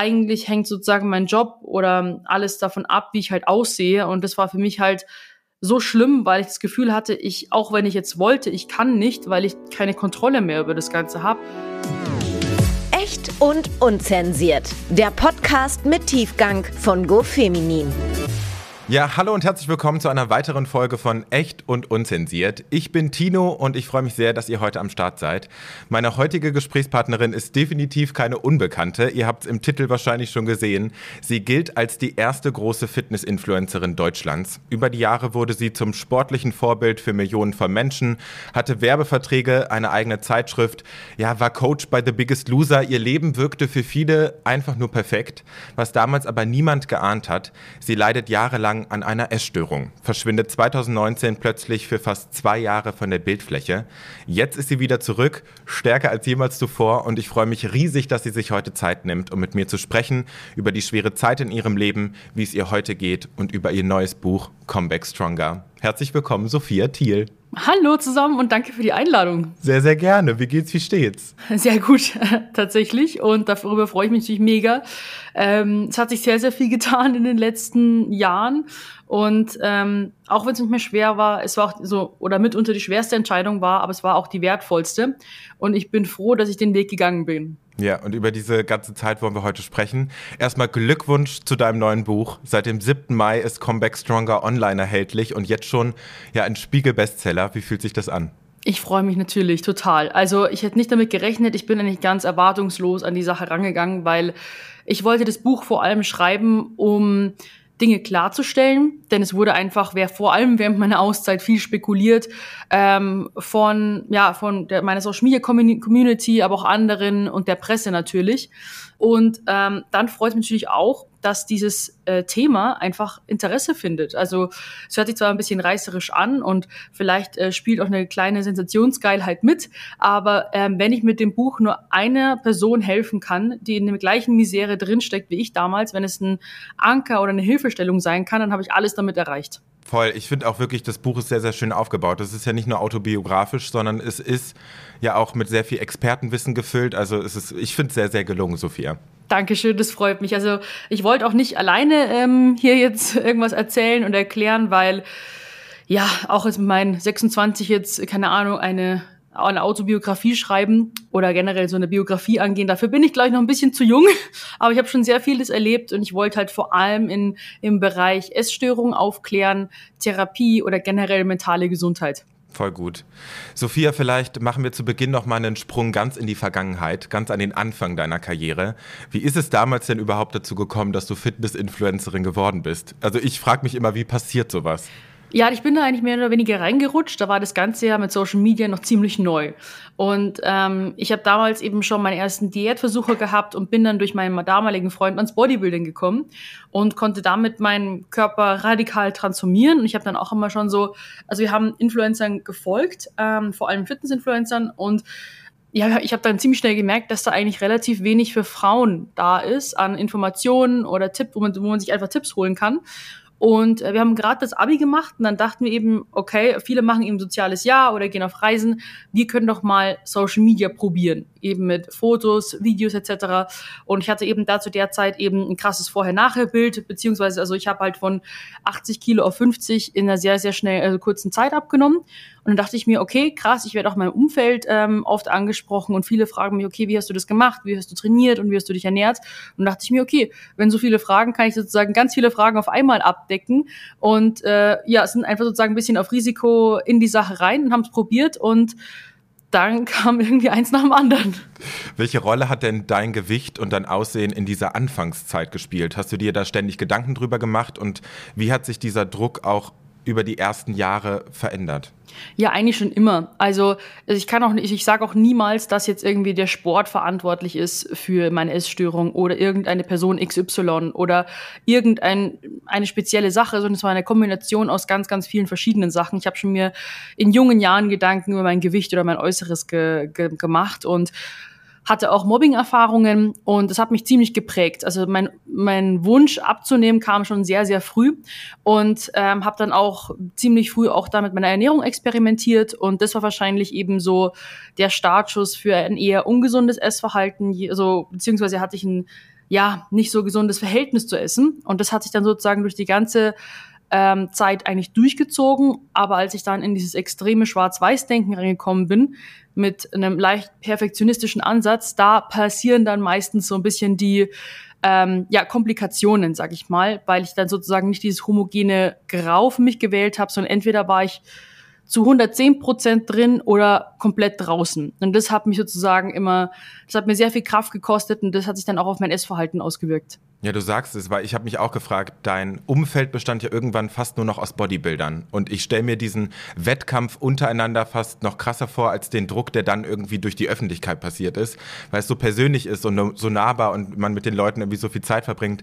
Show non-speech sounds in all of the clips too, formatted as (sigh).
eigentlich hängt sozusagen mein Job oder alles davon ab, wie ich halt aussehe. Und das war für mich halt so schlimm, weil ich das Gefühl hatte, ich, auch wenn ich jetzt wollte, ich kann nicht, weil ich keine Kontrolle mehr über das Ganze habe. Echt und unzensiert. Der Podcast mit Tiefgang von GoFeminin. Ja, hallo und herzlich willkommen zu einer weiteren Folge von Echt und Unzensiert. Ich bin Tino und ich freue mich sehr, dass ihr heute am Start seid. Meine heutige Gesprächspartnerin ist definitiv keine Unbekannte. Ihr habt es im Titel wahrscheinlich schon gesehen. Sie gilt als die erste große Fitness-Influencerin Deutschlands. Über die Jahre wurde sie zum sportlichen Vorbild für Millionen von Menschen, hatte Werbeverträge, eine eigene Zeitschrift, ja, war Coach bei The Biggest Loser. Ihr Leben wirkte für viele einfach nur perfekt, was damals aber niemand geahnt hat. Sie leidet jahrelang lang an einer Essstörung, verschwindet 2019 plötzlich für fast zwei Jahre von der Bildfläche. Jetzt ist sie wieder zurück, stärker als jemals zuvor und ich freue mich riesig, dass sie sich heute Zeit nimmt, um mit mir zu sprechen über die schwere Zeit in ihrem Leben, wie es ihr heute geht und über ihr neues Buch Comeback Stronger. Herzlich willkommen, Sophia Thiel. Hallo zusammen und danke für die Einladung. Sehr, sehr gerne. Wie geht's, wie steht's? Sehr gut, (laughs) tatsächlich. Und darüber freue ich mich natürlich mega. Ähm, es hat sich sehr, sehr viel getan in den letzten Jahren. Und ähm, auch wenn es nicht mehr schwer war, es war auch so, oder mitunter die schwerste Entscheidung war, aber es war auch die wertvollste. Und ich bin froh, dass ich den Weg gegangen bin. Ja, und über diese ganze Zeit wollen wir heute sprechen. Erstmal Glückwunsch zu deinem neuen Buch. Seit dem 7. Mai ist Comeback Stronger online erhältlich und jetzt schon ja ein Spiegel-Bestseller. Wie fühlt sich das an? Ich freue mich natürlich total. Also ich hätte nicht damit gerechnet. Ich bin eigentlich ganz erwartungslos an die Sache rangegangen, weil ich wollte das Buch vor allem schreiben, um Dinge klarzustellen, denn es wurde einfach, wer vor allem während meiner Auszeit viel spekuliert, ähm, von ja von der, meiner Social Media Community, aber auch anderen und der Presse natürlich. Und ähm, dann freut es mich natürlich auch, dass dieses äh, Thema einfach Interesse findet. Also es hört sich zwar ein bisschen reißerisch an und vielleicht äh, spielt auch eine kleine Sensationsgeilheit mit, aber ähm, wenn ich mit dem Buch nur einer Person helfen kann, die in der gleichen Misere drinsteckt wie ich damals, wenn es ein Anker oder eine Hilfestellung sein kann, dann habe ich alles damit erreicht. Voll. Ich finde auch wirklich, das Buch ist sehr, sehr schön aufgebaut. Es ist ja nicht nur autobiografisch, sondern es ist ja auch mit sehr viel Expertenwissen gefüllt. Also es ist, ich finde es sehr, sehr gelungen, Sophia. Dankeschön, das freut mich. Also ich wollte auch nicht alleine ähm, hier jetzt (laughs) irgendwas erzählen und erklären, weil ja, auch mit meinen 26 jetzt, keine Ahnung, eine eine Autobiografie schreiben oder generell so eine Biografie angehen. Dafür bin ich, glaube noch ein bisschen zu jung, (laughs) aber ich habe schon sehr vieles erlebt und ich wollte halt vor allem in, im Bereich Essstörungen aufklären, Therapie oder generell mentale Gesundheit. Voll gut. Sophia, vielleicht machen wir zu Beginn noch mal einen Sprung ganz in die Vergangenheit, ganz an den Anfang deiner Karriere. Wie ist es damals denn überhaupt dazu gekommen, dass du Fitness-Influencerin geworden bist? Also ich frage mich immer, wie passiert sowas? Ja, ich bin da eigentlich mehr oder weniger reingerutscht. Da war das Ganze ja mit Social Media noch ziemlich neu. Und ähm, ich habe damals eben schon meine ersten Diätversuche gehabt und bin dann durch meinen damaligen Freund ans Bodybuilding gekommen und konnte damit meinen Körper radikal transformieren. Und ich habe dann auch immer schon so, also wir haben Influencern gefolgt, ähm, vor allem Fitness-Influencern und ja, ich habe dann ziemlich schnell gemerkt, dass da eigentlich relativ wenig für Frauen da ist an Informationen oder Tipps, wo man, wo man sich einfach Tipps holen kann. Und äh, wir haben gerade das Abi gemacht und dann dachten wir eben, okay, viele machen eben soziales Jahr oder gehen auf Reisen. Wir können doch mal Social Media probieren, eben mit Fotos, Videos etc. Und ich hatte eben da zu der Zeit eben ein krasses Vorher-Nachher-Bild, beziehungsweise also ich habe halt von 80 Kilo auf 50 in einer sehr, sehr schnell, also kurzen Zeit abgenommen. Und dann dachte ich mir, okay, krass, ich werde auch in meinem Umfeld ähm, oft angesprochen und viele fragen mich, okay, wie hast du das gemacht, wie hast du trainiert und wie hast du dich ernährt? Und dachte ich mir, okay, wenn so viele Fragen, kann ich sozusagen ganz viele Fragen auf einmal abdecken. Und äh, ja, sind einfach sozusagen ein bisschen auf Risiko in die Sache rein und haben es probiert und dann (laughs) kam irgendwie eins nach dem anderen. Welche Rolle hat denn dein Gewicht und dein Aussehen in dieser Anfangszeit gespielt? Hast du dir da ständig Gedanken drüber gemacht und wie hat sich dieser Druck auch über die ersten Jahre verändert? Ja, eigentlich schon immer. Also ich kann auch nicht, ich sage auch niemals, dass jetzt irgendwie der Sport verantwortlich ist für meine Essstörung oder irgendeine Person XY oder irgendeine eine spezielle Sache, sondern es war eine Kombination aus ganz, ganz vielen verschiedenen Sachen. Ich habe schon mir in jungen Jahren Gedanken über mein Gewicht oder mein Äußeres ge ge gemacht und hatte auch Mobbing-Erfahrungen und das hat mich ziemlich geprägt. Also mein, mein Wunsch abzunehmen kam schon sehr, sehr früh und ähm, habe dann auch ziemlich früh auch da mit meiner Ernährung experimentiert und das war wahrscheinlich eben so der Startschuss für ein eher ungesundes Essverhalten. Also beziehungsweise hatte ich ein ja, nicht so gesundes Verhältnis zu essen. Und das hat sich dann sozusagen durch die ganze ähm, Zeit eigentlich durchgezogen. Aber als ich dann in dieses extreme Schwarz-Weiß-Denken reingekommen bin, mit einem leicht perfektionistischen Ansatz, da passieren dann meistens so ein bisschen die ähm, ja, Komplikationen, sag ich mal, weil ich dann sozusagen nicht dieses homogene Grau für mich gewählt habe, sondern entweder war ich zu 110 Prozent drin oder komplett draußen. Und das hat mich sozusagen immer, das hat mir sehr viel Kraft gekostet und das hat sich dann auch auf mein Essverhalten ausgewirkt. Ja, du sagst es, weil ich habe mich auch gefragt, dein Umfeld bestand ja irgendwann fast nur noch aus Bodybuildern. Und ich stelle mir diesen Wettkampf untereinander fast noch krasser vor, als den Druck, der dann irgendwie durch die Öffentlichkeit passiert ist, weil es so persönlich ist und so nahbar und man mit den Leuten irgendwie so viel Zeit verbringt.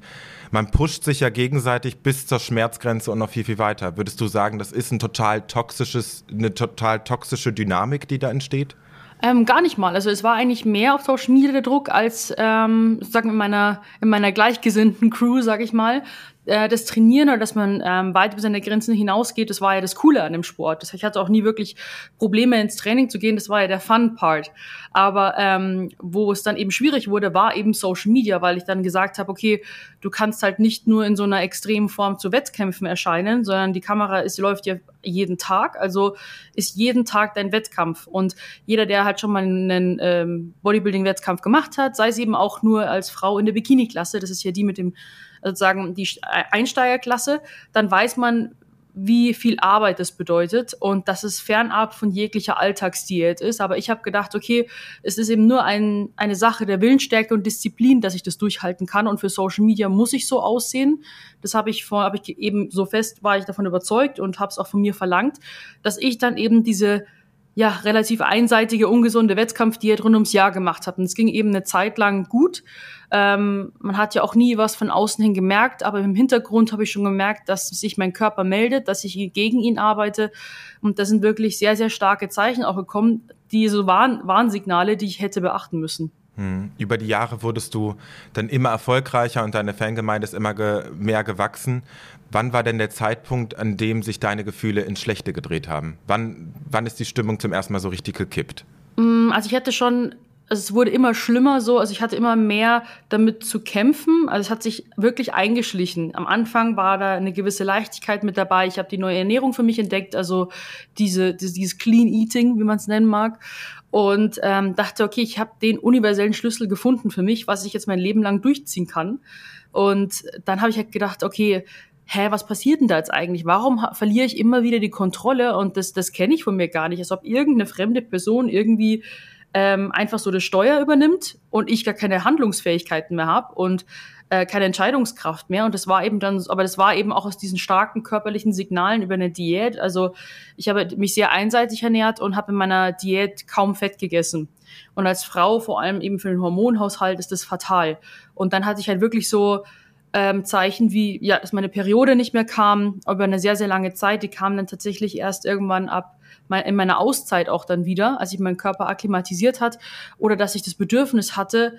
Man pusht sich ja gegenseitig bis zur Schmerzgrenze und noch viel, viel weiter. Würdest du sagen, das ist ein total toxisches, eine total toxische Dynamik, die da entsteht? Ähm, gar nicht mal. Also es war eigentlich mehr auf Social Media der Druck als ähm, sagen in meiner in meiner gleichgesinnten Crew, sag ich mal äh, das Trainieren oder dass man ähm, weit über seine Grenzen hinausgeht, das war ja das Coole an dem Sport. Das, ich hatte auch nie wirklich Probleme ins Training zu gehen, das war ja der Fun-Part. Aber ähm, wo es dann eben schwierig wurde, war eben Social Media, weil ich dann gesagt habe, okay, du kannst halt nicht nur in so einer extremen Form zu Wettkämpfen erscheinen, sondern die Kamera ist, läuft ja jeden Tag, also ist jeden Tag dein Wettkampf. Und jeder, der halt schon mal einen ähm, Bodybuilding-Wettkampf gemacht hat, sei es eben auch nur als Frau in der Bikini-Klasse, das ist ja die mit dem sozusagen die Einsteigerklasse, dann weiß man, wie viel Arbeit das bedeutet und dass es fernab von jeglicher Alltagsdiät ist. Aber ich habe gedacht, okay, es ist eben nur ein, eine Sache der Willensstärke und Disziplin, dass ich das durchhalten kann. Und für Social Media muss ich so aussehen. Das habe ich vor, habe ich eben so fest war ich davon überzeugt und habe es auch von mir verlangt, dass ich dann eben diese ja, relativ einseitige, ungesunde Wettkampfdiät rund ums Jahr gemacht habe. Und es ging eben eine Zeit lang gut. Ähm, man hat ja auch nie was von außen hin gemerkt, aber im Hintergrund habe ich schon gemerkt, dass sich mein Körper meldet, dass ich gegen ihn arbeite. Und das sind wirklich sehr, sehr starke Zeichen auch gekommen, diese Warn Warnsignale, die ich hätte beachten müssen. Hm. Über die Jahre wurdest du dann immer erfolgreicher und deine Fangemeinde ist immer ge mehr gewachsen. Wann war denn der Zeitpunkt, an dem sich deine Gefühle ins Schlechte gedreht haben? Wann, wann ist die Stimmung zum ersten Mal so richtig gekippt? Mm, also ich hatte schon, also es wurde immer schlimmer so, also ich hatte immer mehr damit zu kämpfen. Also es hat sich wirklich eingeschlichen. Am Anfang war da eine gewisse Leichtigkeit mit dabei. Ich habe die neue Ernährung für mich entdeckt, also diese, dieses Clean Eating, wie man es nennen mag. Und ähm, dachte, okay, ich habe den universellen Schlüssel gefunden für mich, was ich jetzt mein Leben lang durchziehen kann. Und dann habe ich halt gedacht, okay, hä, was passiert denn da jetzt eigentlich? Warum verliere ich immer wieder die Kontrolle? Und das, das kenne ich von mir gar nicht. Als ob irgendeine fremde Person irgendwie ähm, einfach so das Steuer übernimmt und ich gar keine Handlungsfähigkeiten mehr habe und äh, keine Entscheidungskraft mehr. Und das war eben dann, aber das war eben auch aus diesen starken körperlichen Signalen über eine Diät. Also ich habe mich sehr einseitig ernährt und habe in meiner Diät kaum Fett gegessen. Und als Frau, vor allem eben für den Hormonhaushalt, ist das fatal. Und dann hatte ich halt wirklich so ähm, Zeichen wie, ja, dass meine Periode nicht mehr kam, über eine sehr, sehr lange Zeit. Die kam dann tatsächlich erst irgendwann ab in meiner Auszeit auch dann wieder, als ich meinen Körper akklimatisiert hat oder dass ich das Bedürfnis hatte,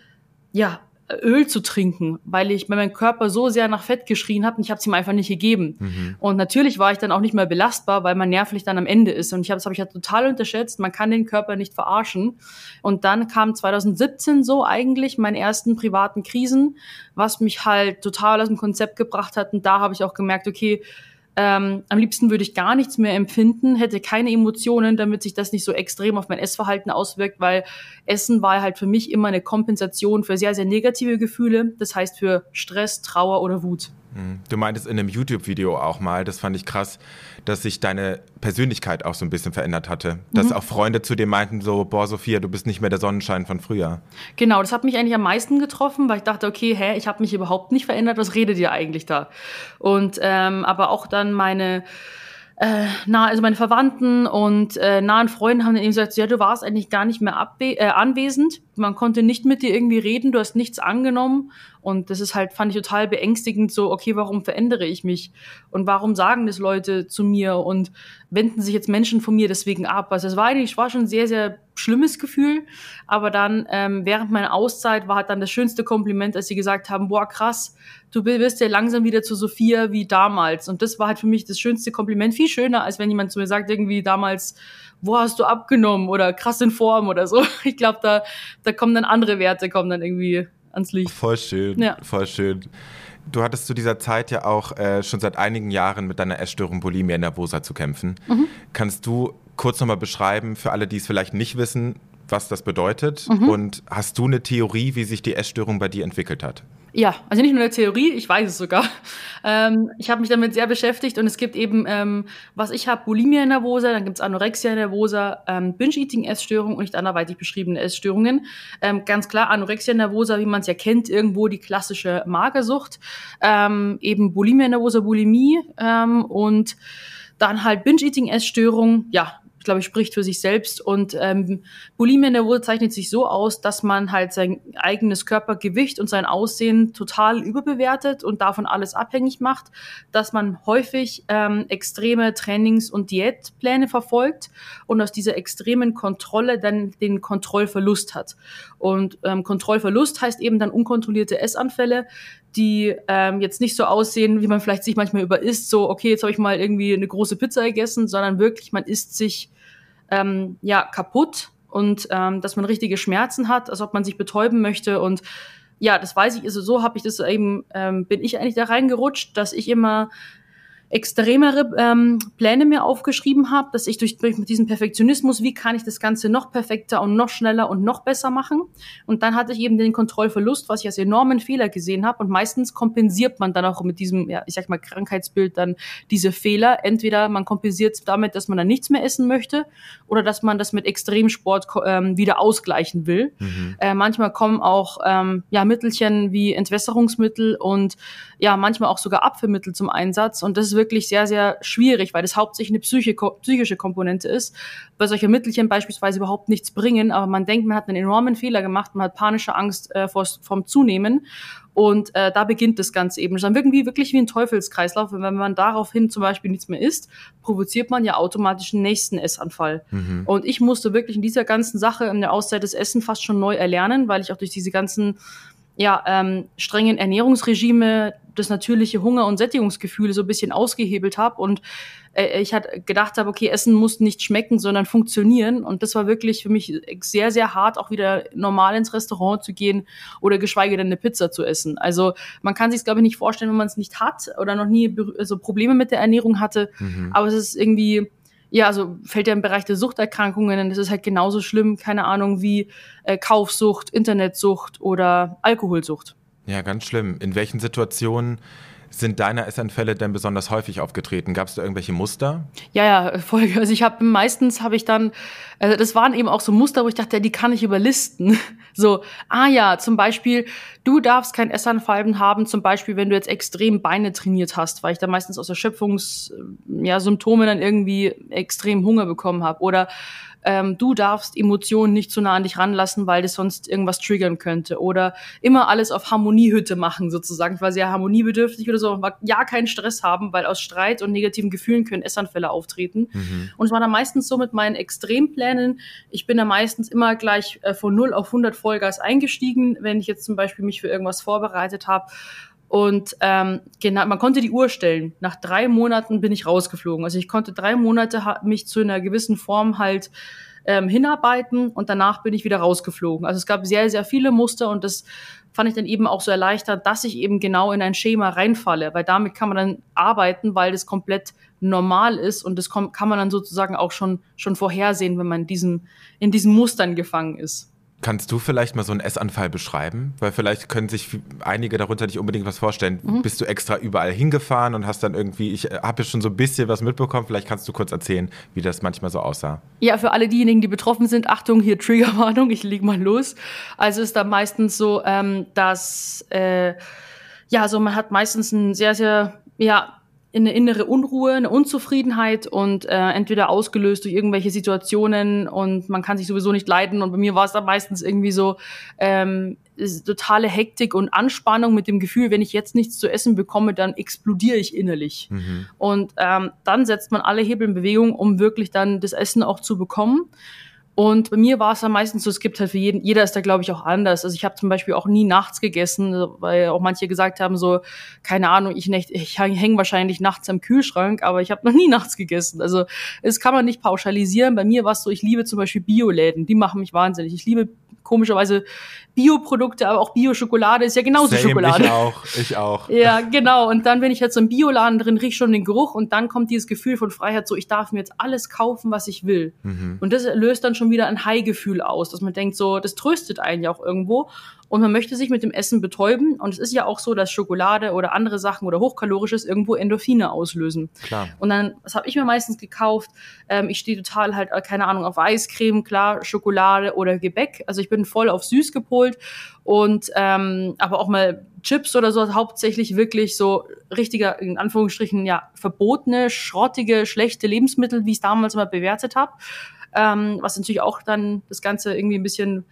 ja, Öl zu trinken, weil ich weil mein Körper so sehr nach Fett geschrien hat und ich habe es ihm einfach nicht gegeben. Mhm. Und natürlich war ich dann auch nicht mehr belastbar, weil man nervlich dann am Ende ist. Und ich habe das habe ich ja total unterschätzt. Man kann den Körper nicht verarschen. Und dann kam 2017 so eigentlich meine ersten privaten Krisen, was mich halt total aus dem Konzept gebracht hat. Und da habe ich auch gemerkt, okay, ähm, am liebsten würde ich gar nichts mehr empfinden, hätte keine Emotionen, damit sich das nicht so extrem auf mein Essverhalten auswirkt, weil Essen war halt für mich immer eine Kompensation für sehr, sehr negative Gefühle. Das heißt für Stress, Trauer oder Wut. Hm. Du meintest in einem YouTube-Video auch mal, das fand ich krass, dass sich deine Persönlichkeit auch so ein bisschen verändert hatte. Dass mhm. auch Freunde zu dir meinten so, boah Sophia, du bist nicht mehr der Sonnenschein von früher. Genau, das hat mich eigentlich am meisten getroffen, weil ich dachte, okay, hä, ich habe mich überhaupt nicht verändert, was redet ihr eigentlich da? Und ähm, aber auch dann meine äh, nah, also meine Verwandten und äh, nahen Freunde haben dann eben gesagt, ja, du warst eigentlich gar nicht mehr abwe äh, anwesend. Man konnte nicht mit dir irgendwie reden, du hast nichts angenommen. Und das ist halt, fand ich total beängstigend, so, okay, warum verändere ich mich? Und warum sagen das Leute zu mir und wenden sich jetzt Menschen von mir deswegen ab? Also es war eigentlich, war schon sehr, sehr schlimmes Gefühl. Aber dann, ähm, während meiner Auszeit war halt dann das schönste Kompliment, als sie gesagt haben, boah, krass, du wirst ja langsam wieder zu Sophia wie damals. Und das war halt für mich das schönste Kompliment. Viel schöner, als wenn jemand zu mir sagt, irgendwie damals, wo hast du abgenommen oder krass in Form oder so. (laughs) Ich glaube, da, da kommen dann andere Werte, kommen dann irgendwie ans Licht. Voll schön, ja. voll schön. Du hattest zu dieser Zeit ja auch äh, schon seit einigen Jahren mit deiner Essstörung Bulimia nervosa zu kämpfen. Mhm. Kannst du kurz nochmal beschreiben, für alle, die es vielleicht nicht wissen, was das bedeutet? Mhm. Und hast du eine Theorie, wie sich die Essstörung bei dir entwickelt hat? Ja, also nicht nur eine Theorie, ich weiß es sogar. (laughs) Ähm, ich habe mich damit sehr beschäftigt und es gibt eben, ähm, was ich habe, Bulimia nervosa, dann gibt's Anorexia nervosa, ähm, Binge-Eating-Essstörung und nicht anderweitig beschriebene Essstörungen. Ähm, ganz klar, Anorexia nervosa, wie man es ja kennt, irgendwo die klassische Magersucht. Ähm, eben Bulimia nervosa, Bulimie ähm, und dann halt Binge-Eating-Essstörung, ja, ich glaube, spricht für sich selbst. Und ähm, Bulimia nervosa zeichnet sich so aus, dass man halt sein eigenes Körpergewicht und sein Aussehen total überbewertet und davon alles abhängig macht, dass man häufig ähm, extreme Trainings- und Diätpläne verfolgt und aus dieser extremen Kontrolle dann den Kontrollverlust hat. Und ähm, Kontrollverlust heißt eben dann unkontrollierte Essanfälle, die ähm, jetzt nicht so aussehen, wie man vielleicht sich manchmal über isst, so, okay, jetzt habe ich mal irgendwie eine große Pizza gegessen, sondern wirklich, man isst sich ähm, ja kaputt und ähm, dass man richtige Schmerzen hat, als ob man sich betäuben möchte. Und ja, das weiß ich, also so habe ich das eben, ähm, bin ich eigentlich da reingerutscht, dass ich immer extremere ähm, Pläne mir aufgeschrieben habe, dass ich durch, durch diesen Perfektionismus, wie kann ich das Ganze noch perfekter und noch schneller und noch besser machen. Und dann hatte ich eben den Kontrollverlust, was ich als enormen Fehler gesehen habe. Und meistens kompensiert man dann auch mit diesem, ja, ich sag mal, Krankheitsbild dann diese Fehler. Entweder man kompensiert es damit, dass man dann nichts mehr essen möchte oder dass man das mit Extremsport ähm, wieder ausgleichen will. Mhm. Äh, manchmal kommen auch ähm, ja, Mittelchen wie Entwässerungsmittel und ja, manchmal auch sogar Abführmittel zum Einsatz. Und das ist wirklich sehr, sehr schwierig, weil das hauptsächlich eine psychische, psychische Komponente ist, weil solche Mittelchen beispielsweise überhaupt nichts bringen, aber man denkt, man hat einen enormen Fehler gemacht, man hat panische Angst äh, vor, vom Zunehmen und äh, da beginnt das Ganze eben. Das ist dann irgendwie wirklich wie ein Teufelskreislauf. Und wenn man daraufhin zum Beispiel nichts mehr isst, provoziert man ja automatisch einen nächsten Essanfall. Mhm. Und ich musste wirklich in dieser ganzen Sache in der Auszeit des Essen fast schon neu erlernen, weil ich auch durch diese ganzen ja, ähm, strengen Ernährungsregime das natürliche Hunger- und Sättigungsgefühl so ein bisschen ausgehebelt habe und äh, ich hatte gedacht habe, okay, Essen muss nicht schmecken, sondern funktionieren und das war wirklich für mich sehr, sehr hart, auch wieder normal ins Restaurant zu gehen oder geschweige denn eine Pizza zu essen. Also man kann sich glaube ich, nicht vorstellen, wenn man es nicht hat oder noch nie so also Probleme mit der Ernährung hatte, mhm. aber es ist irgendwie ja, also fällt ja im Bereich der Suchterkrankungen, das ist halt genauso schlimm, keine Ahnung, wie äh, Kaufsucht, Internetsucht oder Alkoholsucht. Ja, ganz schlimm. In welchen Situationen sind deine Essanfälle denn besonders häufig aufgetreten? Gab es da irgendwelche Muster? Ja, ja, Folge. (laughs) Also ich habe meistens habe ich dann, also das waren eben auch so Muster, wo ich dachte, ja, die kann ich überlisten. (laughs) So, ah ja, zum Beispiel, du darfst kein Essanfallen haben, zum Beispiel, wenn du jetzt extrem Beine trainiert hast, weil ich dann meistens aus Erschöpfungssymptomen ja, Symptome dann irgendwie extrem Hunger bekommen habe. Oder ähm, du darfst Emotionen nicht zu nah an dich ranlassen, weil das sonst irgendwas triggern könnte. Oder immer alles auf Harmoniehütte machen, sozusagen. Ich war sehr harmoniebedürftig oder so, ja keinen Stress haben, weil aus Streit und negativen Gefühlen können Essanfälle auftreten. Mhm. Und es war dann meistens so mit meinen Extremplänen. Ich bin da meistens immer gleich äh, von 0 auf 100 Vollgas eingestiegen, wenn ich jetzt zum Beispiel mich für irgendwas vorbereitet habe. Und ähm, genau, man konnte die Uhr stellen. Nach drei Monaten bin ich rausgeflogen. Also ich konnte drei Monate mich zu einer gewissen Form halt ähm, hinarbeiten und danach bin ich wieder rausgeflogen. Also es gab sehr, sehr viele Muster und das fand ich dann eben auch so erleichtert, dass ich eben genau in ein Schema reinfalle, weil damit kann man dann arbeiten, weil das komplett normal ist und das kann man dann sozusagen auch schon, schon vorhersehen, wenn man in diesen, in diesen Mustern gefangen ist. Kannst du vielleicht mal so einen Essanfall beschreiben? Weil vielleicht können sich einige darunter nicht unbedingt was vorstellen. Mhm. Bist du extra überall hingefahren und hast dann irgendwie, ich äh, habe ja schon so ein bisschen was mitbekommen, vielleicht kannst du kurz erzählen, wie das manchmal so aussah. Ja, für alle diejenigen, die betroffen sind, Achtung, hier Triggerwarnung, ich leg mal los. Also ist da meistens so, ähm, dass, äh, ja, also man hat meistens ein sehr, sehr, ja, eine innere Unruhe, eine Unzufriedenheit und äh, entweder ausgelöst durch irgendwelche Situationen und man kann sich sowieso nicht leiden. Und bei mir war es dann meistens irgendwie so ähm, totale Hektik und Anspannung mit dem Gefühl, wenn ich jetzt nichts zu essen bekomme, dann explodiere ich innerlich. Mhm. Und ähm, dann setzt man alle Hebel in Bewegung, um wirklich dann das Essen auch zu bekommen. Und bei mir war es dann meistens so, es gibt halt für jeden, jeder ist da glaube ich auch anders. Also ich habe zum Beispiel auch nie nachts gegessen, weil auch manche gesagt haben so, keine Ahnung, ich, ich hänge wahrscheinlich nachts am Kühlschrank, aber ich habe (laughs) noch nie nachts gegessen. Also es kann man nicht pauschalisieren. Bei mir war es so, ich liebe zum Beispiel Bioläden, die machen mich wahnsinnig. Ich liebe komischerweise Bioprodukte, aber auch Bio-Schokolade ist ja genauso Same, Schokolade. Ich auch, ich auch. (laughs) Ja, genau. Und dann bin ich jetzt so im Bioladen drin, riech schon den Geruch und dann kommt dieses Gefühl von Freiheit, so ich darf mir jetzt alles kaufen, was ich will. Mhm. Und das löst dann schon wieder ein High-Gefühl aus, dass man denkt, so, das tröstet einen ja auch irgendwo. Und man möchte sich mit dem Essen betäuben. Und es ist ja auch so, dass Schokolade oder andere Sachen oder hochkalorisches irgendwo Endorphine auslösen. Klar. Und dann, was habe ich mir meistens gekauft? Ähm, ich stehe total halt, äh, keine Ahnung, auf Eiscreme, klar, Schokolade oder Gebäck. Also ich bin voll auf süß gepolt und ähm, aber auch mal Chips oder so, hauptsächlich wirklich so richtiger, in Anführungsstrichen, ja, verbotene, schrottige, schlechte Lebensmittel, wie ich es damals mal bewertet habe. Ähm, was natürlich auch dann das Ganze irgendwie ein bisschen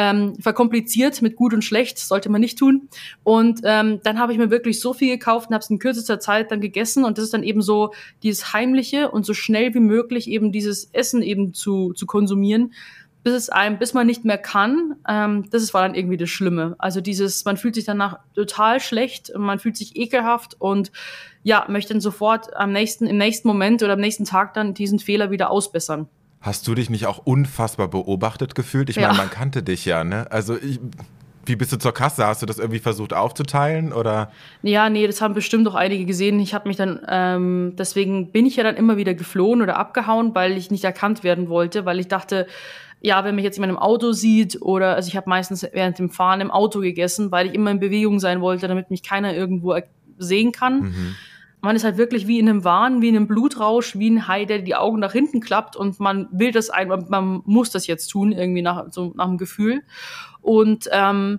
ähm, verkompliziert mit gut und schlecht, sollte man nicht tun. Und ähm, dann habe ich mir wirklich so viel gekauft und habe es in kürzester Zeit dann gegessen. Und das ist dann eben so dieses Heimliche und so schnell wie möglich eben dieses Essen eben zu, zu konsumieren, bis es einem, bis man nicht mehr kann. Ähm, das war dann irgendwie das Schlimme. Also dieses, man fühlt sich danach total schlecht, man fühlt sich ekelhaft und ja, möchte dann sofort am nächsten, im nächsten Moment oder am nächsten Tag dann diesen Fehler wieder ausbessern. Hast du dich nicht auch unfassbar beobachtet gefühlt? Ich Ja. meine, man kannte dich ja, ne? Also ich, wie bist du zur Kasse? Hast du das irgendwie versucht aufzuteilen oder? Ja, nee, das haben bestimmt auch einige gesehen. Ich habe mich dann, ähm, deswegen bin ich ja dann immer wieder geflohen oder abgehauen, weil ich nicht erkannt werden wollte, weil ich dachte, ja, wenn mich jetzt jemand im Auto sieht oder, also ich habe meistens während dem Fahren im Auto gegessen, weil ich immer in Bewegung sein wollte, damit mich keiner irgendwo sehen kann. Mhm. Man ist halt wirklich wie in einem Wahn, wie in einem Blutrausch, wie ein Hai, der die Augen nach hinten klappt und man will das ein, man muss das jetzt tun, irgendwie nach, so nach dem Gefühl. Und ähm,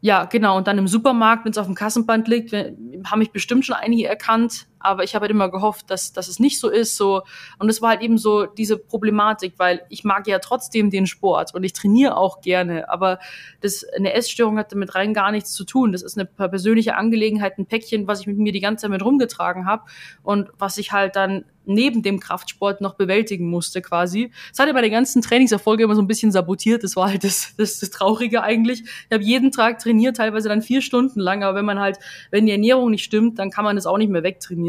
ja, genau. Und dann im Supermarkt, wenn es auf dem Kassenband liegt, haben mich bestimmt schon einige erkannt. Aber ich habe halt immer gehofft, dass, dass es nicht so ist. So. Und es war halt eben so diese Problematik, weil ich mag ja trotzdem den Sport und ich trainiere auch gerne. Aber das, eine Essstörung hat damit rein gar nichts zu tun. Das ist eine persönliche Angelegenheit, ein Päckchen, was ich mit mir die ganze Zeit mit rumgetragen habe und was ich halt dann neben dem Kraftsport noch bewältigen musste quasi. Das bei den ganzen Trainingserfolge immer so ein bisschen sabotiert. Das war halt das, das, das Traurige eigentlich. Ich habe jeden Tag trainiert, teilweise dann vier Stunden lang. Aber wenn man halt, wenn die Ernährung nicht stimmt, dann kann man das auch nicht mehr wegtrainieren.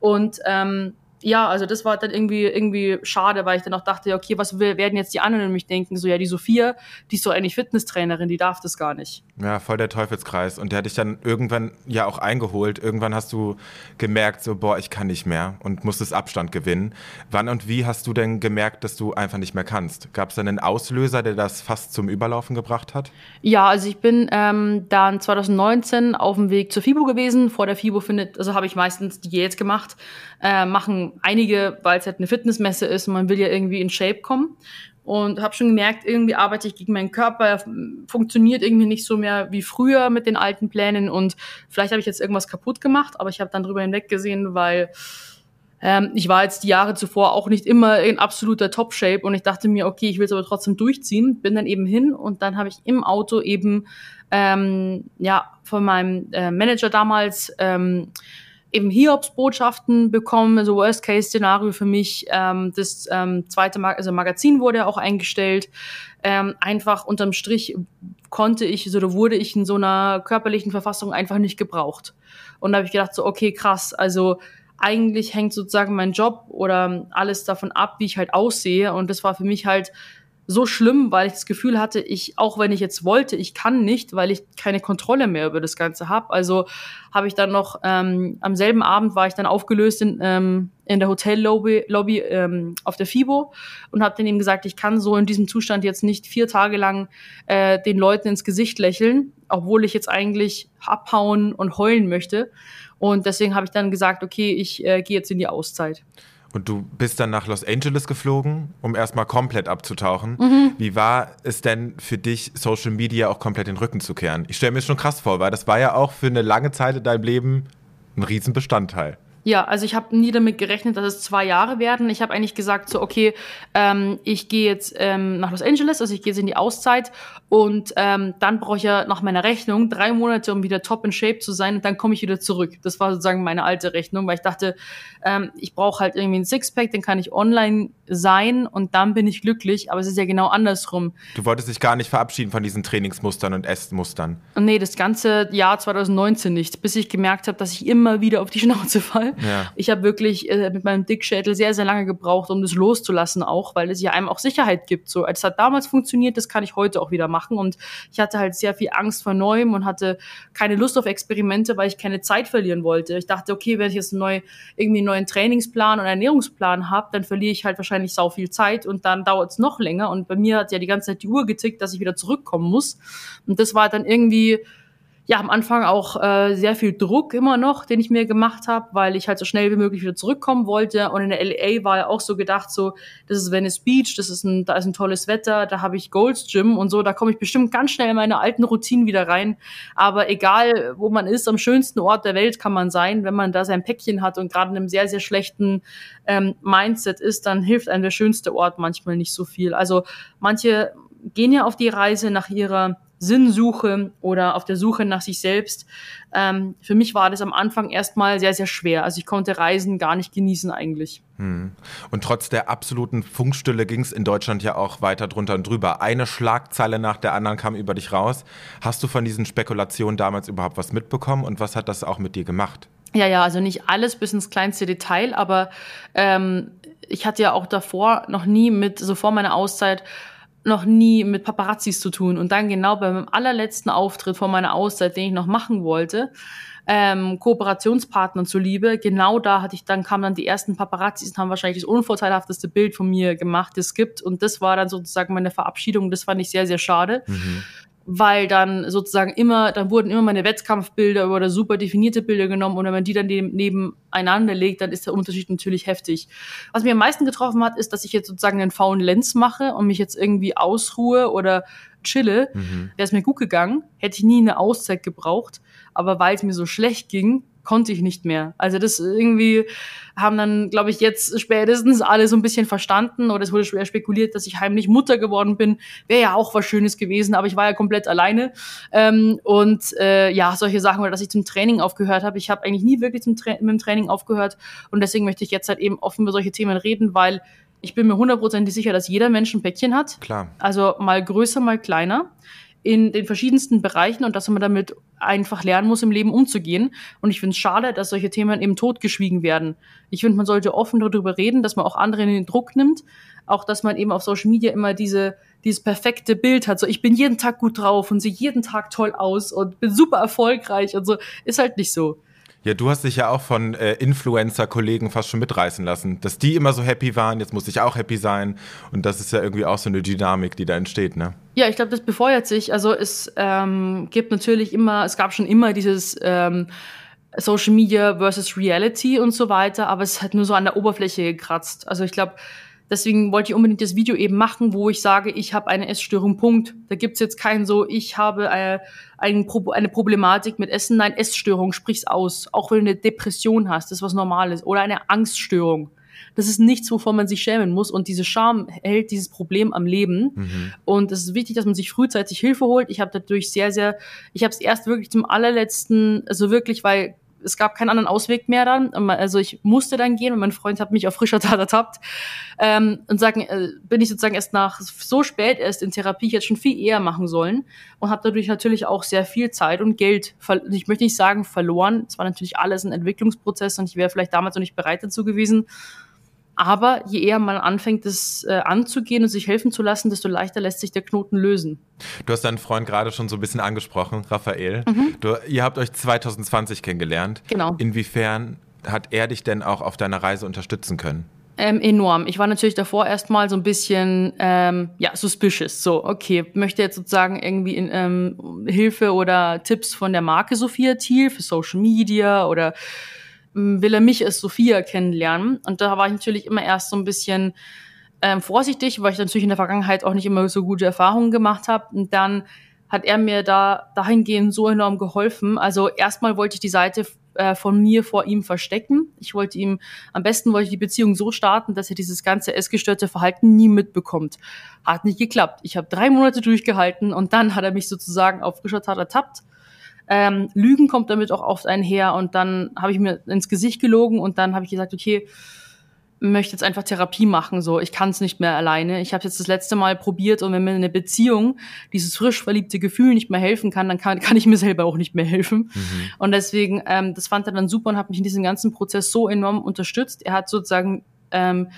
Und ähm, ja, also das war dann irgendwie irgendwie schade, weil ich dann auch dachte, okay, was werden jetzt die anderen nämlich denken? So ja, die Sophia, die ist doch eigentlich Fitnesstrainerin, die darf das gar nicht. Ja, voll der Teufelskreis. Und der hat dich dann irgendwann ja auch eingeholt. Irgendwann hast du gemerkt, so, boah, ich kann nicht mehr und musstest Abstand gewinnen. Wann und wie hast du denn gemerkt, dass du einfach nicht mehr kannst? Gab es dann einen Auslöser, der das fast zum Überlaufen gebracht hat? Ja, also ich bin ähm, dann 2019 auf dem Weg zur FIBO gewesen. Vor der FIBO findet, also habe ich meistens Diät gemacht. Äh, machen einige, weil es halt eine Fitnessmesse ist und man will ja irgendwie in Shape kommen. Und habe schon gemerkt, irgendwie arbeite ich gegen meinen Körper, funktioniert irgendwie nicht so mehr wie früher mit den alten Plänen. Und vielleicht habe ich jetzt irgendwas kaputt gemacht, aber ich habe dann drüber hinweggesehen, weil ähm, ich war jetzt die Jahre zuvor auch nicht immer in absoluter Top-Shape und ich dachte mir, okay, ich will es aber trotzdem durchziehen. Bin dann eben hin und dann habe ich im Auto eben ähm, ja von meinem äh, Manager damals ähm, eben Hiobs-Botschaften bekommen, also Worst-Case-Szenario für mich. Ähm, das ähm, zweite Mag also Magazin wurde auch eingestellt. Ähm, einfach unterm Strich konnte ich oder wurde ich in so einer körperlichen Verfassung einfach nicht gebraucht. Und da habe ich gedacht, so, okay, krass, also eigentlich hängt sozusagen mein Job oder alles davon ab, wie ich halt aussehe. Und das war für mich halt so schlimm, weil ich das Gefühl hatte, ich, auch wenn ich jetzt wollte, ich kann nicht, weil ich keine Kontrolle mehr über das Ganze habe. Also habe ich dann noch, ähm, am selben Abend war ich dann aufgelöst in, ähm, in der Hotellobby Lobby, ähm, auf der FIBO und habe dann eben gesagt, ich kann so in diesem Zustand jetzt nicht vier Tage lang äh, den Leuten ins Gesicht lächeln, obwohl ich jetzt eigentlich abhauen und heulen möchte. Und deswegen habe ich dann gesagt, okay, ich äh, gehe jetzt in die Auszeit. Und du bist dann nach Los Angeles geflogen, um erstmal komplett abzutauchen. Mhm. Wie war es denn für dich, Social Media auch komplett den Rücken zu kehren? Ich stelle mir schon krass vor, weil das war ja auch für eine lange Zeit in deinem Leben ein Riesenbestandteil. Ja, also ich habe nie damit gerechnet, dass es zwei Jahre werden. Ich habe eigentlich gesagt, so okay, ähm, ich gehe jetzt ähm, nach Los Angeles, also ich gehe jetzt in die Auszeit und ähm, dann brauche ich ja nach meiner Rechnung drei Monate, um wieder top in Shape zu sein und dann komme ich wieder zurück. Das war sozusagen meine alte Rechnung, weil ich dachte, ähm, ich brauche halt irgendwie ein Sixpack, den kann ich online sein und dann bin ich glücklich. Aber es ist ja genau andersrum. Du wolltest dich gar nicht verabschieden von diesen Trainingsmustern und Essmustern. Nee, das ganze Jahr 2019 nicht, bis ich gemerkt habe, dass ich immer wieder auf die Schnauze fall. Ja. Ich habe wirklich äh, mit meinem Dickschädel sehr, sehr lange gebraucht, um das loszulassen auch, weil es ja einem auch Sicherheit gibt. So, es hat damals funktioniert, das kann ich heute auch wieder machen. Und ich hatte halt sehr viel Angst vor Neuem und hatte keine Lust auf Experimente, weil ich keine Zeit verlieren wollte. Ich dachte, okay, wenn ich jetzt neu, irgendwie einen neuen Trainingsplan und Ernährungsplan habe, dann verliere ich halt wahrscheinlich sau viel Zeit und dann dauert es noch länger. Und bei mir hat ja die ganze Zeit die Uhr getickt, dass ich wieder zurückkommen muss. Und das war dann irgendwie ja, am Anfang auch äh, sehr viel Druck immer noch, den ich mir gemacht habe, weil ich halt so schnell wie möglich wieder zurückkommen wollte. Und in der LA war ja auch so gedacht, so, das ist Venice Beach, das ist ein, da ist ein tolles Wetter, da habe ich Gold's Gym und so, da komme ich bestimmt ganz schnell in meine alten Routinen wieder rein. Aber egal, wo man ist, am schönsten Ort der Welt kann man sein, wenn man da sein Päckchen hat und gerade in einem sehr, sehr schlechten ähm, Mindset ist, dann hilft einem der schönste Ort manchmal nicht so viel. Also manche gehen ja auf die Reise nach ihrer Sinnsuche oder auf der Suche nach sich selbst. Ähm, für mich war das am Anfang erstmal sehr, sehr schwer. Also ich konnte Reisen gar nicht genießen eigentlich. Hm. Und trotz der absoluten Funkstille ging es in Deutschland ja auch weiter drunter und drüber. Eine Schlagzeile nach der anderen kam über dich raus. Hast du von diesen Spekulationen damals überhaupt was mitbekommen und was hat das auch mit dir gemacht? Ja, ja, also nicht alles bis ins kleinste Detail, aber ähm, ich hatte ja auch davor noch nie mit, so vor meiner Auszeit, noch nie mit Paparazzis zu tun. Und dann genau beim allerletzten Auftritt vor meiner Auszeit, den ich noch machen wollte, ähm, Kooperationspartnern zuliebe, genau da hatte ich dann, kamen dann die ersten Paparazzis und haben wahrscheinlich das unvorteilhafteste Bild von mir gemacht, das es gibt. Und das war dann sozusagen meine Verabschiedung. Das fand ich sehr, sehr schade. Mhm weil dann sozusagen immer, dann wurden immer meine Wettkampfbilder oder super definierte Bilder genommen und wenn man die dann nebeneinander legt, dann ist der Unterschied natürlich heftig. Was mir am meisten getroffen hat, ist, dass ich jetzt sozusagen einen faulen Lens mache und mich jetzt irgendwie ausruhe oder chille. Mhm. Wäre es mir gut gegangen, hätte ich nie eine Auszeit gebraucht, aber weil es mir so schlecht ging, konnte ich nicht mehr. Also das irgendwie haben dann, glaube ich, jetzt spätestens alle so ein bisschen verstanden oder es wurde schwer spekuliert, dass ich heimlich Mutter geworden bin. Wäre ja auch was Schönes gewesen, aber ich war ja komplett alleine. Ähm, und äh, ja, solche Sachen, oder dass ich zum Training aufgehört habe. Ich habe eigentlich nie wirklich zum Tra mit dem Training aufgehört und deswegen möchte ich jetzt halt eben offen über solche Themen reden, weil ich bin mir hundertprozentig sicher, dass jeder Mensch ein Päckchen hat. Klar. Also mal größer, mal kleiner in den verschiedensten Bereichen und dass man damit einfach lernen muss, im Leben umzugehen. Und ich finde es schade, dass solche Themen eben totgeschwiegen werden. Ich finde, man sollte offen darüber reden, dass man auch andere in den Druck nimmt. Auch, dass man eben auf Social Media immer diese, dieses perfekte Bild hat. So, ich bin jeden Tag gut drauf und sehe jeden Tag toll aus und bin super erfolgreich und so. Ist halt nicht so. Ja, du hast dich ja auch von äh, Influencer-Kollegen fast schon mitreißen lassen, dass die immer so happy waren, jetzt muss ich auch happy sein. Und das ist ja irgendwie auch so eine Dynamik, die da entsteht, ne? Ja, ich glaube, das befeuert sich. Also es ähm, gibt natürlich immer, es gab schon immer dieses ähm, Social Media versus Reality und so weiter, aber es hat nur so an der Oberfläche gekratzt. Also ich glaube, Deswegen wollte ich unbedingt das Video eben machen, wo ich sage, ich habe eine Essstörung, Punkt. Da gibt's jetzt kein so, ich habe eine, eine, eine Problematik mit Essen. Nein, Essstörung, sprich's aus. Auch wenn du eine Depression hast, das ist was Normales. Oder eine Angststörung. Das ist nichts, wovon man sich schämen muss. Und diese Scham hält dieses Problem am Leben. Mhm. Und es ist wichtig, dass man sich frühzeitig Hilfe holt. Ich habe dadurch sehr, sehr, ich habe es erst wirklich zum allerletzten, also wirklich, weil es gab keinen anderen Ausweg mehr dann. Also ich musste dann gehen und mein Freund hat mich auf frischer Tat ertappt. Ähm, und sagen, äh, bin ich sozusagen erst nach so spät erst in Therapie jetzt schon viel eher machen sollen und habe dadurch natürlich auch sehr viel Zeit und Geld, ich möchte nicht sagen verloren. Es war natürlich alles ein Entwicklungsprozess und ich wäre vielleicht damals noch nicht bereit dazu gewesen. Aber je eher man anfängt, das äh, anzugehen und sich helfen zu lassen, desto leichter lässt sich der Knoten lösen. Du hast deinen Freund gerade schon so ein bisschen angesprochen, Raphael. Mhm. Du, ihr habt euch 2020 kennengelernt. Genau. Inwiefern hat er dich denn auch auf deiner Reise unterstützen können? Ähm, enorm. Ich war natürlich davor erstmal so ein bisschen ähm, ja suspicious. So, okay, möchte jetzt sozusagen irgendwie in, ähm, Hilfe oder Tipps von der Marke Sophia Thiel für Social Media oder will er mich als Sophia kennenlernen. Und da war ich natürlich immer erst so ein bisschen ähm, vorsichtig, weil ich natürlich in der Vergangenheit auch nicht immer so gute Erfahrungen gemacht habe. Und dann hat er mir da dahingehend so enorm geholfen. Also erstmal wollte ich die Seite äh, von mir vor ihm verstecken. Ich wollte ihm, am besten wollte ich die Beziehung so starten, dass er dieses ganze essgestörte Verhalten nie mitbekommt. Hat nicht geklappt. Ich habe drei Monate durchgehalten und dann hat er mich sozusagen auf Tat ertappt ähm, Lügen kommt damit auch oft einher und dann habe ich mir ins Gesicht gelogen und dann habe ich gesagt, okay, möchte jetzt einfach Therapie machen, so ich kann es nicht mehr alleine. Ich habe jetzt das letzte Mal probiert und wenn mir eine Beziehung dieses frisch verliebte Gefühl nicht mehr helfen kann, dann kann, kann ich mir selber auch nicht mehr helfen. Mhm. Und deswegen, ähm, das fand er dann super und hat mich in diesem ganzen Prozess so enorm unterstützt. Er hat sozusagen ähm,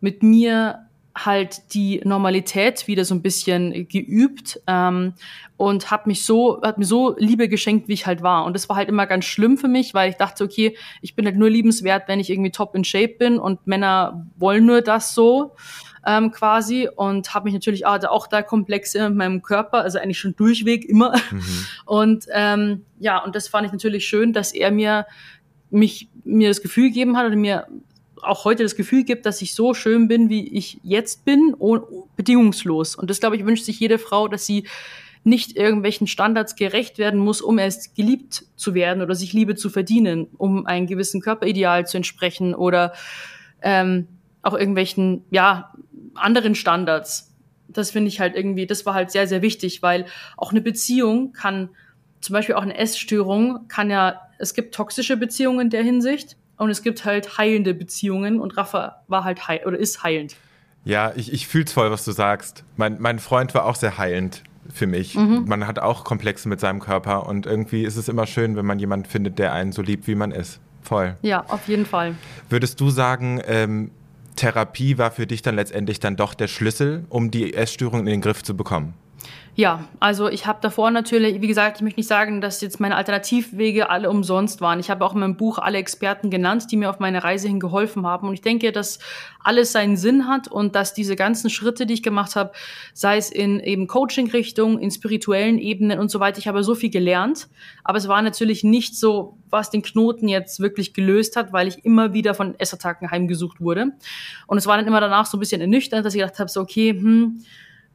mit mir halt die Normalität wieder so ein bisschen geübt ähm, und hat mich so hat mir so Liebe geschenkt, wie ich halt war. Und das war halt immer ganz schlimm für mich, weil ich dachte, okay, ich bin halt nur liebenswert, wenn ich irgendwie top in Shape bin und Männer wollen nur das so ähm, quasi. Und habe mich natürlich ah, auch da Komplexe in meinem Körper, also eigentlich schon durchweg immer. Mhm. (laughs) und ähm, ja und das fand ich natürlich schön, dass er mir mich mir das Gefühl gegeben hat oder mir auch heute das Gefühl gibt, dass ich so schön bin, wie ich jetzt bin, bedingungslos. Und das, glaube ich, wünscht sich jede Frau, dass sie nicht irgendwelchen Standards gerecht werden muss, um erst geliebt zu werden oder sich Liebe zu verdienen, um einem gewissen Körperideal zu entsprechen oder ähm, auch irgendwelchen, ja, anderen Standards. Das finde ich halt irgendwie, das war halt sehr, sehr wichtig, weil auch eine Beziehung kann, zum Beispiel auch eine Essstörung, kann ja, es gibt toxische Beziehungen in der Hinsicht und es gibt halt heilende Beziehungen und Rafa war halt heil oder ist heilend. Ja, ich, ich fühle es voll, was du sagst. Mein, mein Freund war auch sehr heilend für mich. Mhm. Man hat auch Komplexe mit seinem Körper und irgendwie ist es immer schön, wenn man jemanden findet, der einen so liebt, wie man ist. Voll. Ja, auf jeden Fall. Würdest du sagen, ähm, Therapie war für dich dann letztendlich dann doch der Schlüssel, um die Essstörung in den Griff zu bekommen? Ja, also ich habe davor natürlich, wie gesagt, ich möchte nicht sagen, dass jetzt meine Alternativwege alle umsonst waren. Ich habe auch in meinem Buch alle Experten genannt, die mir auf meine Reise hin geholfen haben. Und ich denke, dass alles seinen Sinn hat und dass diese ganzen Schritte, die ich gemacht habe, sei es in eben Coaching-Richtung, in spirituellen Ebenen und so weiter, ich habe so viel gelernt. Aber es war natürlich nicht so, was den Knoten jetzt wirklich gelöst hat, weil ich immer wieder von Essattacken heimgesucht wurde. Und es war dann immer danach so ein bisschen ernüchternd, dass ich gedacht habe, so okay, hm,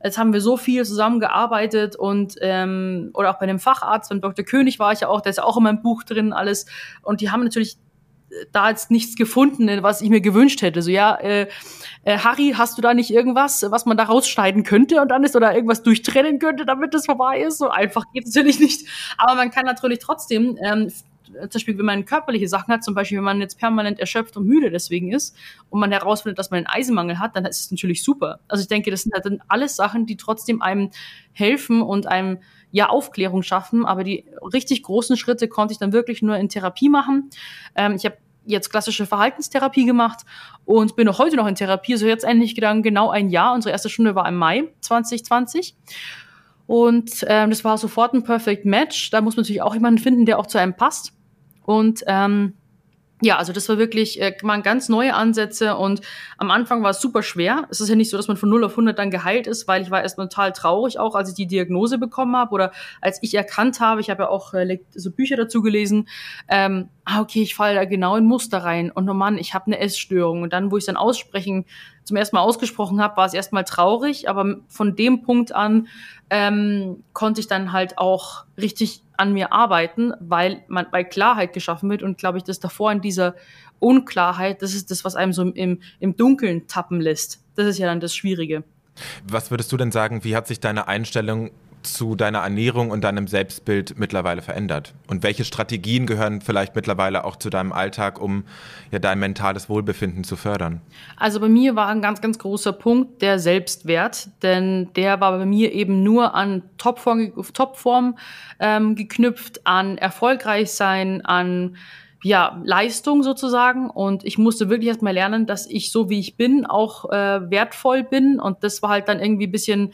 Jetzt haben wir so viel zusammengearbeitet und ähm, oder auch bei dem Facharzt, beim Dr. König war ich ja auch, der ist ja auch in meinem Buch drin alles. Und die haben natürlich äh, da jetzt nichts gefunden, was ich mir gewünscht hätte. So, ja, äh, äh, Harry, hast du da nicht irgendwas, was man da rausschneiden könnte und dann ist oder irgendwas durchtrennen könnte, damit das vorbei ist? So einfach geht es natürlich nicht. Aber man kann natürlich trotzdem ähm, zum Beispiel, wenn man körperliche Sachen hat, zum Beispiel, wenn man jetzt permanent erschöpft und müde deswegen ist und man herausfindet, dass man einen Eisenmangel hat, dann ist es natürlich super. Also ich denke, das sind halt alles Sachen, die trotzdem einem helfen und einem ja Aufklärung schaffen, aber die richtig großen Schritte konnte ich dann wirklich nur in Therapie machen. Ähm, ich habe jetzt klassische Verhaltenstherapie gemacht und bin auch heute noch in Therapie. So jetzt endlich genau ein Jahr. Unsere erste Stunde war im Mai 2020. Und ähm, das war sofort ein Perfect Match. Da muss man natürlich auch jemanden finden, der auch zu einem passt. Und ähm, ja, also das war wirklich, äh, waren ganz neue Ansätze und am Anfang war es super schwer. Es ist ja nicht so, dass man von 0 auf 100 dann geheilt ist, weil ich war erst total traurig auch, als ich die Diagnose bekommen habe oder als ich erkannt habe, ich habe ja auch äh, so Bücher dazu gelesen, ähm, ah, okay, ich falle da genau in Muster rein. Und oh Mann, ich habe eine Essstörung. Und dann, wo ich dann aussprechen, zum ersten Mal ausgesprochen habe, war es erstmal traurig, aber von dem Punkt an ähm, konnte ich dann halt auch richtig an mir arbeiten, weil man bei Klarheit geschaffen wird und glaube ich, das davor in dieser Unklarheit, das ist das, was einem so im, im Dunkeln tappen lässt. Das ist ja dann das Schwierige. Was würdest du denn sagen, wie hat sich deine Einstellung zu deiner Ernährung und deinem Selbstbild mittlerweile verändert? Und welche Strategien gehören vielleicht mittlerweile auch zu deinem Alltag, um ja dein mentales Wohlbefinden zu fördern? Also bei mir war ein ganz, ganz großer Punkt der Selbstwert, denn der war bei mir eben nur an Topform, Topform ähm, geknüpft, an erfolgreich sein, an ja, Leistung sozusagen. Und ich musste wirklich erstmal lernen, dass ich so wie ich bin auch äh, wertvoll bin. Und das war halt dann irgendwie ein bisschen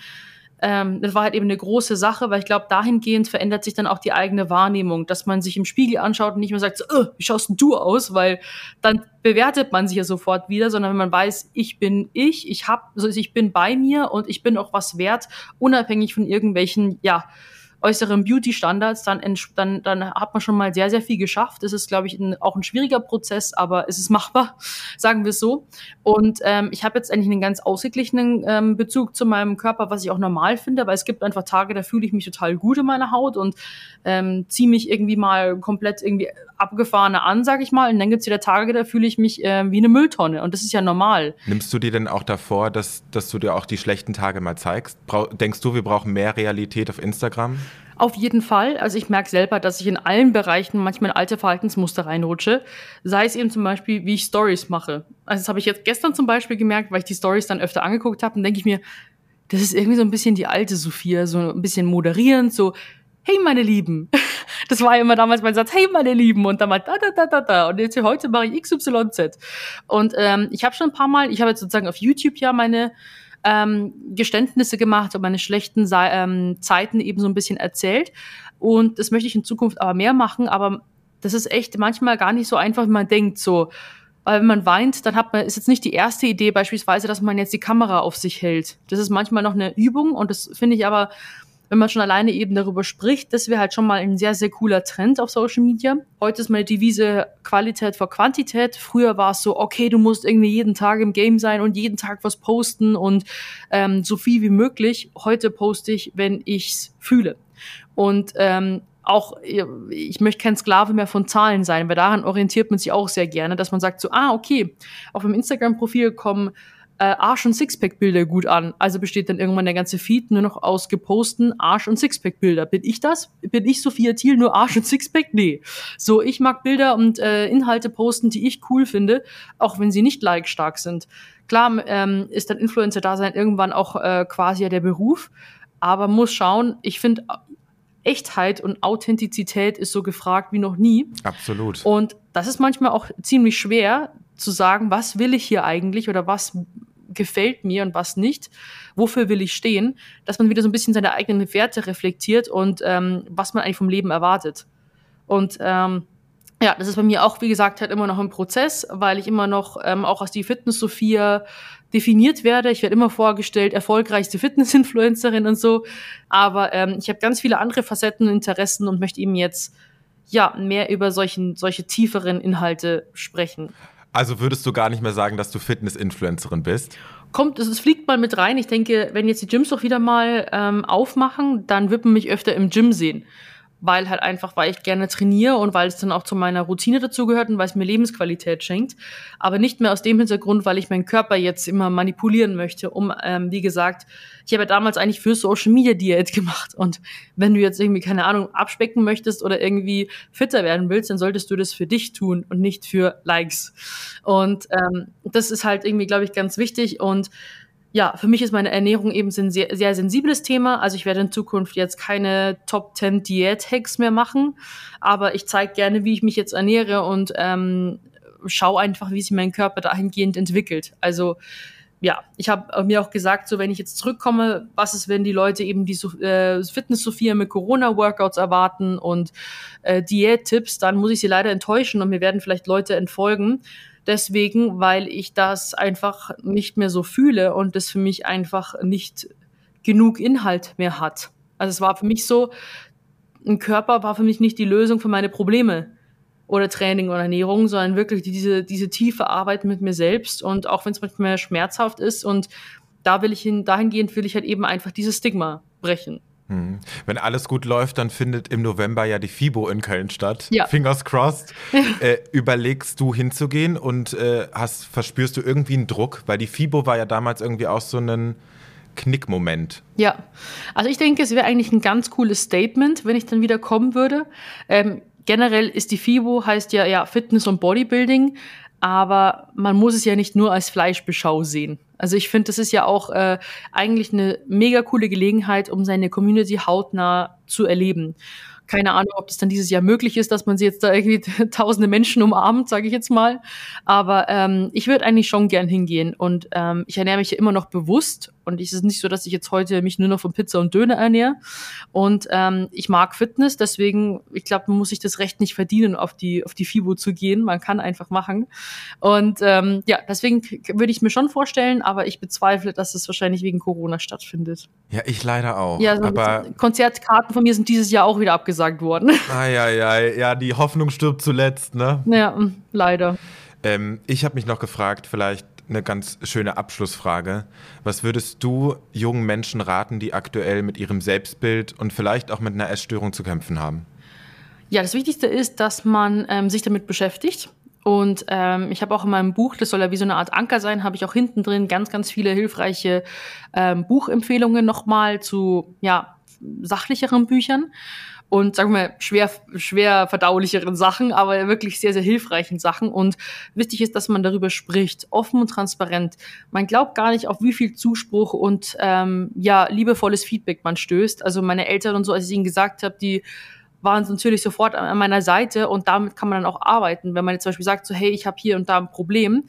ähm, das war halt eben eine große Sache, weil ich glaube, dahingehend verändert sich dann auch die eigene Wahrnehmung, dass man sich im Spiegel anschaut und nicht mehr sagt, so, oh, wie schaust du aus, weil dann bewertet man sich ja sofort wieder, sondern wenn man weiß, ich bin ich, ich hab, also ich bin bei mir und ich bin auch was wert, unabhängig von irgendwelchen, ja, äußeren Beauty-Standards, dann, dann, dann hat man schon mal sehr, sehr viel geschafft. Es ist, glaube ich, ein, auch ein schwieriger Prozess, aber es ist machbar, (laughs) sagen wir es so. Und ähm, ich habe jetzt eigentlich einen ganz ausgeglichenen ähm, Bezug zu meinem Körper, was ich auch normal finde, weil es gibt einfach Tage, da fühle ich mich total gut in meiner Haut und ähm, ziehe mich irgendwie mal komplett irgendwie abgefahrene an, sage ich mal. Und dann gibt es wieder Tage, da fühle ich mich äh, wie eine Mülltonne. Und das ist ja normal. Nimmst du dir denn auch davor, dass, dass du dir auch die schlechten Tage mal zeigst? Brau denkst du, wir brauchen mehr Realität auf Instagram? Auf jeden Fall. Also ich merke selber, dass ich in allen Bereichen manchmal in alte Verhaltensmuster reinrutsche. Sei es eben zum Beispiel, wie ich Stories mache. Also das habe ich jetzt gestern zum Beispiel gemerkt, weil ich die Stories dann öfter angeguckt habe und denke ich mir, das ist irgendwie so ein bisschen die alte Sophia, so ein bisschen moderierend, so, hey meine Lieben. (laughs) Das war ja immer damals mein Satz, hey meine Lieben und dann mal da da da da da und jetzt heute mache ich XYZ. Und ähm, ich habe schon ein paar Mal, ich habe jetzt sozusagen auf YouTube ja meine ähm, Geständnisse gemacht und meine schlechten ähm, Zeiten eben so ein bisschen erzählt. Und das möchte ich in Zukunft aber mehr machen, aber das ist echt manchmal gar nicht so einfach, wie man denkt, so. Weil wenn man weint, dann hat man, ist jetzt nicht die erste Idee beispielsweise, dass man jetzt die Kamera auf sich hält. Das ist manchmal noch eine Übung und das finde ich aber wenn man schon alleine eben darüber spricht, das wäre halt schon mal ein sehr, sehr cooler Trend auf Social Media. Heute ist meine Devise Qualität vor Quantität. Früher war es so, okay, du musst irgendwie jeden Tag im Game sein und jeden Tag was posten und ähm, so viel wie möglich. Heute poste ich, wenn ich's fühle. Und ähm, auch, ich möchte kein Sklave mehr von Zahlen sein, weil daran orientiert man sich auch sehr gerne, dass man sagt so, ah, okay, auf dem Instagram-Profil kommen äh, Arsch- und Sixpack-Bilder gut an. Also besteht dann irgendwann der ganze Feed nur noch aus geposten Arsch- und Sixpack-Bilder. Bin ich das? Bin ich Sophia Thiel nur Arsch und Sixpack? Nee. So, ich mag Bilder und äh, Inhalte posten, die ich cool finde, auch wenn sie nicht like-stark sind. Klar ähm, ist dann Influencer-Dasein irgendwann auch äh, quasi ja der Beruf, aber muss schauen, ich finde, Echtheit und Authentizität ist so gefragt wie noch nie. Absolut. Und das ist manchmal auch ziemlich schwer zu sagen, was will ich hier eigentlich oder was gefällt mir und was nicht, wofür will ich stehen, dass man wieder so ein bisschen seine eigenen Werte reflektiert und ähm, was man eigentlich vom Leben erwartet. Und ähm, ja, das ist bei mir auch, wie gesagt, halt immer noch ein Prozess, weil ich immer noch ähm, auch als die Fitness-Sophia definiert werde. Ich werde immer vorgestellt, erfolgreichste Fitness-Influencerin und so. Aber ähm, ich habe ganz viele andere Facetten und Interessen und möchte eben jetzt ja mehr über solchen, solche tieferen Inhalte sprechen. Also würdest du gar nicht mehr sagen, dass du Fitness-Influencerin bist? Kommt, es, fliegt mal mit rein. Ich denke, wenn jetzt die Gyms doch wieder mal ähm, aufmachen, dann wird man mich öfter im Gym sehen weil halt einfach, weil ich gerne trainiere und weil es dann auch zu meiner Routine dazugehört und weil es mir Lebensqualität schenkt. Aber nicht mehr aus dem Hintergrund, weil ich meinen Körper jetzt immer manipulieren möchte, um, ähm, wie gesagt, ich habe ja damals eigentlich für Social Media Diät gemacht. Und wenn du jetzt irgendwie, keine Ahnung, abspecken möchtest oder irgendwie fitter werden willst, dann solltest du das für dich tun und nicht für Likes. Und ähm, das ist halt irgendwie, glaube ich, ganz wichtig. Und ja, für mich ist meine Ernährung eben ein sehr, sehr sensibles Thema. Also ich werde in Zukunft jetzt keine Top 10 Diät-Hacks mehr machen, aber ich zeige gerne, wie ich mich jetzt ernähre und ähm, schaue einfach, wie sich mein Körper dahingehend entwickelt. Also ja, ich habe mir auch gesagt, so wenn ich jetzt zurückkomme, was ist, wenn die Leute eben die äh, Fitness-Sophia mit Corona-Workouts erwarten und äh, Diät-Tipps, dann muss ich sie leider enttäuschen und mir werden vielleicht Leute entfolgen deswegen, weil ich das einfach nicht mehr so fühle und das für mich einfach nicht genug Inhalt mehr hat. Also es war für mich so, ein Körper war für mich nicht die Lösung für meine Probleme oder Training oder Ernährung, sondern wirklich diese, diese tiefe Arbeit mit mir selbst und auch wenn es manchmal schmerzhaft ist und da will ich hin, dahingehend will ich halt eben einfach dieses Stigma brechen. Hm. Wenn alles gut läuft, dann findet im November ja die FIBO in Köln statt. Ja. Fingers crossed. äh, überlegst du hinzugehen und äh, hast, verspürst du irgendwie einen Druck? Weil die FIBO war ja damals irgendwie auch so ein Knickmoment. Ja, also ich denke, es wäre eigentlich ein ganz cooles Statement, wenn ich dann wieder kommen würde. Ähm, generell ist die FIBO, heißt ja, ja Fitness und Bodybuilding, aber man muss es ja nicht nur als Fleischbeschau sehen. Also ich finde, das ist ja auch äh, eigentlich eine mega coole Gelegenheit, um seine Community hautnah zu erleben. Keine Ahnung, ob das dann dieses Jahr möglich ist, dass man sie jetzt da irgendwie (laughs) tausende Menschen umarmt, sage ich jetzt mal. Aber ähm, ich würde eigentlich schon gern hingehen und ähm, ich ernähre mich ja immer noch bewusst und es ist nicht so, dass ich jetzt heute mich nur noch von Pizza und Döner ernähre. Und ähm, ich mag Fitness, deswegen, ich glaube, man muss sich das Recht nicht verdienen, auf die, auf die FIBO zu gehen. Man kann einfach machen. Und ähm, ja, deswegen würde ich mir schon vorstellen, aber ich bezweifle, dass es wahrscheinlich wegen Corona stattfindet. Ja, ich leider auch. Ja, so aber Konzertkarten von mir sind dieses Jahr auch wieder abgesagt worden. Ah, ja, ja, ja, die Hoffnung stirbt zuletzt, ne? Ja, leider. Ähm, ich habe mich noch gefragt, vielleicht eine ganz schöne Abschlussfrage. Was würdest du jungen Menschen raten, die aktuell mit ihrem Selbstbild und vielleicht auch mit einer Essstörung zu kämpfen haben? Ja, das Wichtigste ist, dass man ähm, sich damit beschäftigt. Und ähm, ich habe auch in meinem Buch, das soll ja wie so eine Art Anker sein, habe ich auch hinten drin ganz, ganz viele hilfreiche ähm, Buchempfehlungen nochmal zu ja, sachlicheren Büchern und sagen wir schwer, schwer verdaulicheren Sachen, aber wirklich sehr, sehr hilfreichen Sachen. Und wichtig ist, dass man darüber spricht, offen und transparent. Man glaubt gar nicht, auf wie viel Zuspruch und ähm, ja, liebevolles Feedback man stößt. Also meine Eltern und so, als ich ihnen gesagt habe, die waren natürlich sofort an meiner Seite und damit kann man dann auch arbeiten. Wenn man jetzt zum Beispiel sagt, so hey, ich habe hier und da ein Problem,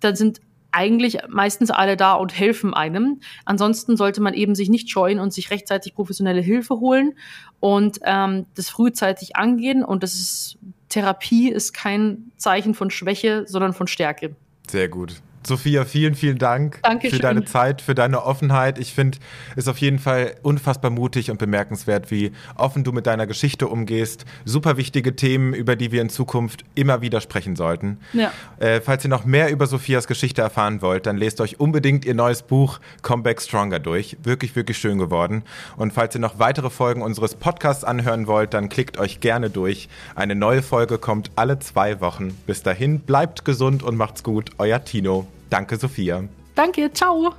dann sind eigentlich meistens alle da und helfen einem. Ansonsten sollte man eben sich nicht scheuen und sich rechtzeitig professionelle Hilfe holen und ähm, das frühzeitig angehen. Und das ist Therapie ist kein Zeichen von Schwäche, sondern von Stärke. Sehr gut. Sophia, vielen, vielen Dank Dankeschön. für deine Zeit, für deine Offenheit. Ich finde es auf jeden Fall unfassbar mutig und bemerkenswert, wie offen du mit deiner Geschichte umgehst. Super wichtige Themen, über die wir in Zukunft immer wieder sprechen sollten. Ja. Äh, falls ihr noch mehr über Sophias Geschichte erfahren wollt, dann lest euch unbedingt ihr neues Buch Comeback Stronger durch. Wirklich, wirklich schön geworden. Und falls ihr noch weitere Folgen unseres Podcasts anhören wollt, dann klickt euch gerne durch. Eine neue Folge kommt alle zwei Wochen. Bis dahin, bleibt gesund und macht's gut. Euer Tino. Danke, Sophia. Danke, ciao.